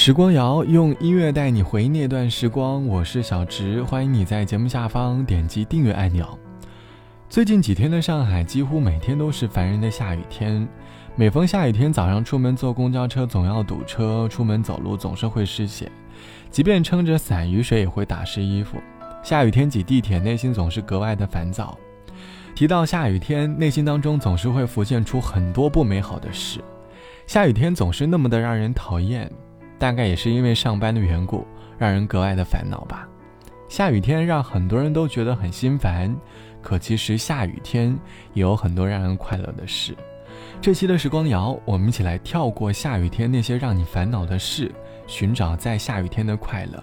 时光谣用音乐带你回忆那段时光，我是小植，欢迎你在节目下方点击订阅按钮。最近几天的上海几乎每天都是烦人的下雨天，每逢下雨天，早上出门坐公交车总要堵车，出门走路总是会湿鞋，即便撑着伞，雨水也会打湿衣服。下雨天挤地铁，内心总是格外的烦躁。提到下雨天，内心当中总是会浮现出很多不美好的事。下雨天总是那么的让人讨厌。大概也是因为上班的缘故，让人格外的烦恼吧。下雨天让很多人都觉得很心烦，可其实下雨天也有很多让人快乐的事。这期的时光谣，我们一起来跳过下雨天那些让你烦恼的事，寻找在下雨天的快乐。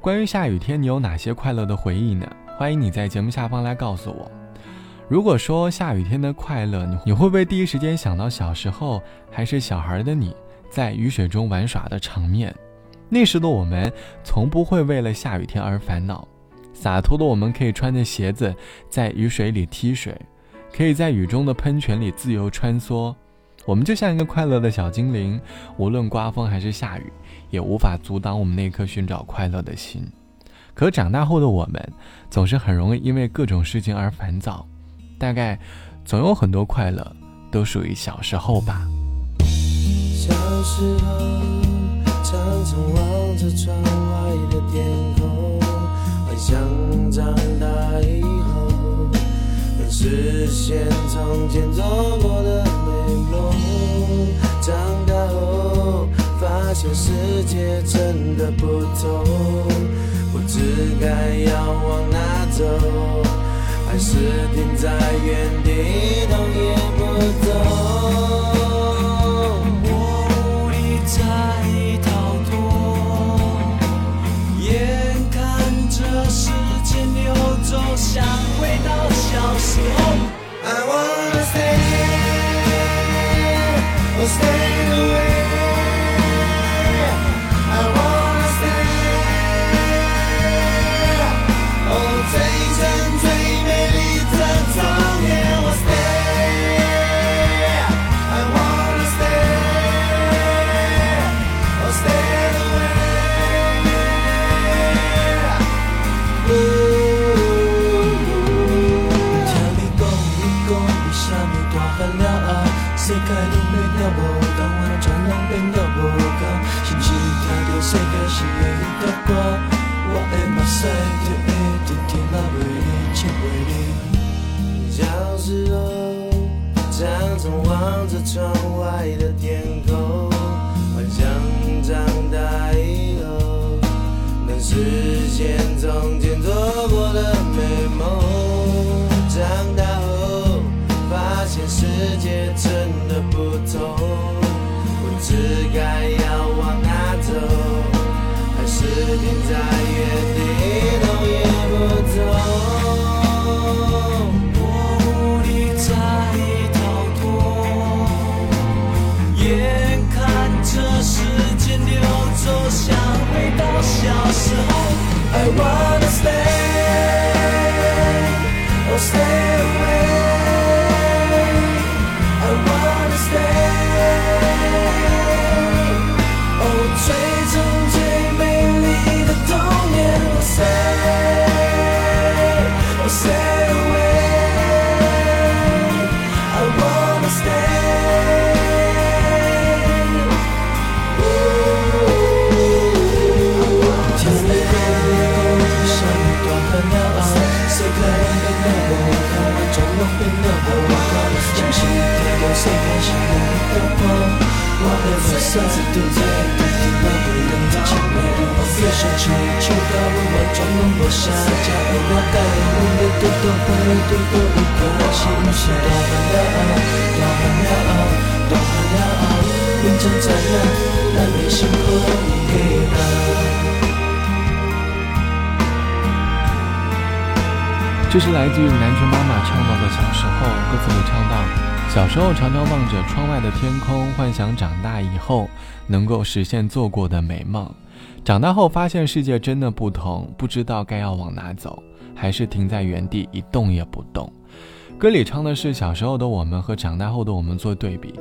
关于下雨天，你有哪些快乐的回忆呢？欢迎你在节目下方来告诉我。如果说下雨天的快乐，你你会不会第一时间想到小时候还是小孩的你？在雨水中玩耍的场面，那时的我们从不会为了下雨天而烦恼，洒脱的我们可以穿着鞋子在雨水里踢水，可以在雨中的喷泉里自由穿梭，我们就像一个快乐的小精灵，无论刮风还是下雨，也无法阻挡我们那颗寻找快乐的心。可长大后的我们，总是很容易因为各种事情而烦躁，大概总有很多快乐都属于小时候吧。小时候，常常望着窗外的天空，幻想长大以后能实现从前做过的美梦。长大后，发现世界真的不同，不知该要往哪走，还是停在原地，动也常常望着窗外的天空幻想长大以后能实现从前做过的美梦。长大后发现世界真的不同。就到我完妆弄落下，加油我改，我的多多会，多多一颗心，是，来，让你辛苦一点。这是来自于南拳妈妈唱到的小时候，歌词里唱到。小时候常常望着窗外的天空，幻想长大以后能够实现做过的美梦。长大后发现世界真的不同，不知道该要往哪走，还是停在原地一动也不动。歌里唱的是小时候的我们和长大后的我们做对比。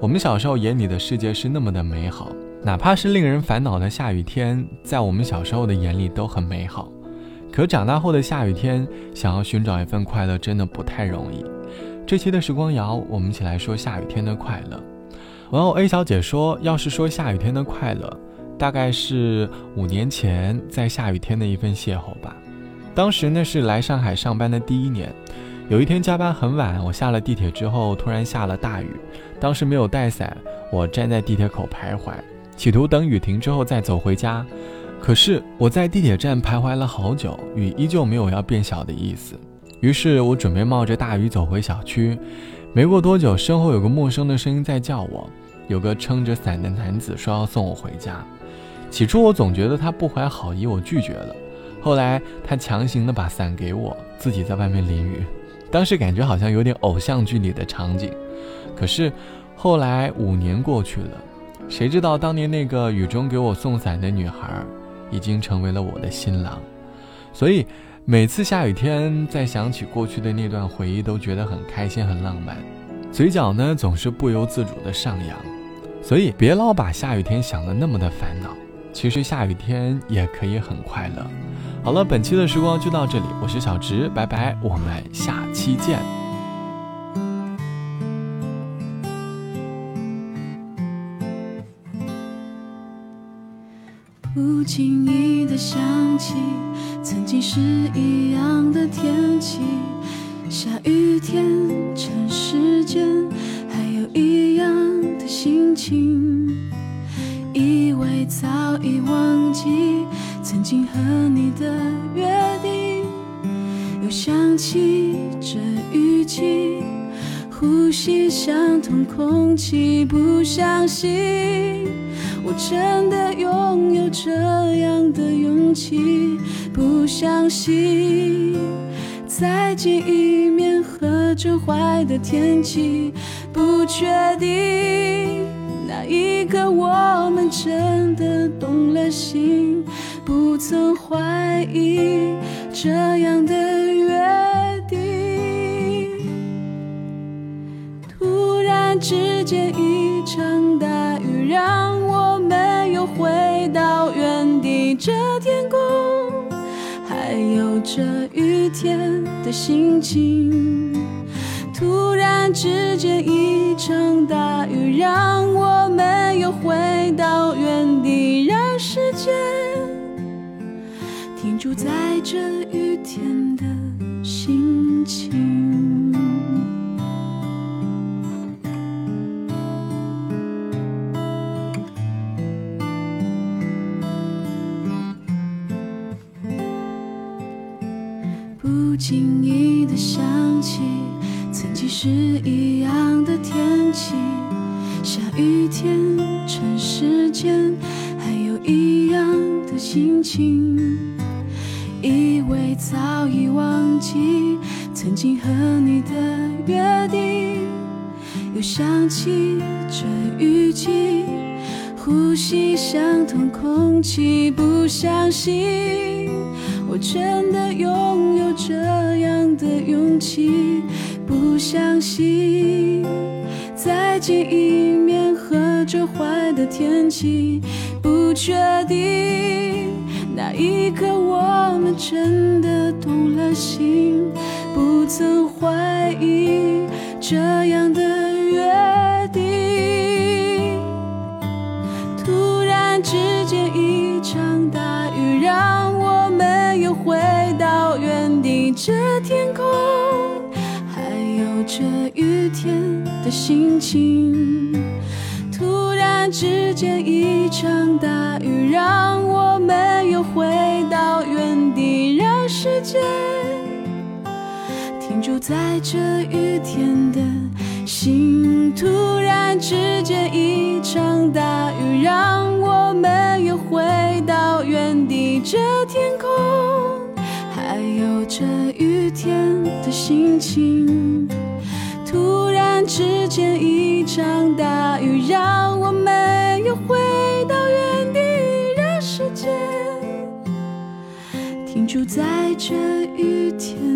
我们小时候眼里的世界是那么的美好，哪怕是令人烦恼的下雨天，在我们小时候的眼里都很美好。可长大后的下雨天，想要寻找一份快乐，真的不太容易。这期的时光谣，我们一起来说下雨天的快乐。网友 A 小姐说，要是说下雨天的快乐，大概是五年前在下雨天的一份邂逅吧。当时那是来上海上班的第一年，有一天加班很晚，我下了地铁之后，突然下了大雨。当时没有带伞，我站在地铁口徘徊。企图等雨停之后再走回家，可是我在地铁站徘徊了好久，雨依旧没有要变小的意思。于是我准备冒着大雨走回小区，没过多久，身后有个陌生的声音在叫我，有个撑着伞的男子说要送我回家。起初我总觉得他不怀好意，我拒绝了。后来他强行的把伞给我，自己在外面淋雨，当时感觉好像有点偶像剧里的场景。可是后来五年过去了。谁知道当年那个雨中给我送伞的女孩，已经成为了我的新郎。所以每次下雨天，再想起过去的那段回忆，都觉得很开心、很浪漫，嘴角呢总是不由自主的上扬。所以别老把下雨天想得那么的烦恼，其实下雨天也可以很快乐。好了，本期的时光就到这里，我是小直，拜拜，我们下期见。不经意的想起，曾经是一样的天气，下雨天，城市间还有一样的心情。以为早已忘记曾经和你的约定，又想起这雨季，呼吸相同空气，不相信。我真的拥有这样的勇气，不相信再见一面和着坏的天气，不确定那一刻我们真的动了心，不曾怀疑这样的约定，突然之间一场大雨让。这天空，还有这雨天的心情。突然之间，一场大雨，让我们又回到原地，让时间停住在这雨天的心情。曾经是一样的天气，下雨天，城市间还有一样的心情。以为早已忘记曾经和你的约定，又想起这雨季，呼吸相同空气，不相信。我真的拥有这样的勇气，不相信再见一面和这坏的天气，不确定那一刻我们真的动了心，不曾怀疑这样的的心情。突然之间，一场大雨，让我们又回到原地，让时间停住在这雨天的心。突然之间，一场大雨，让我们又回到原地，这天空还。有这雨天的心情，时间一场大雨，让我们又回到原地，让时间停住在这雨天。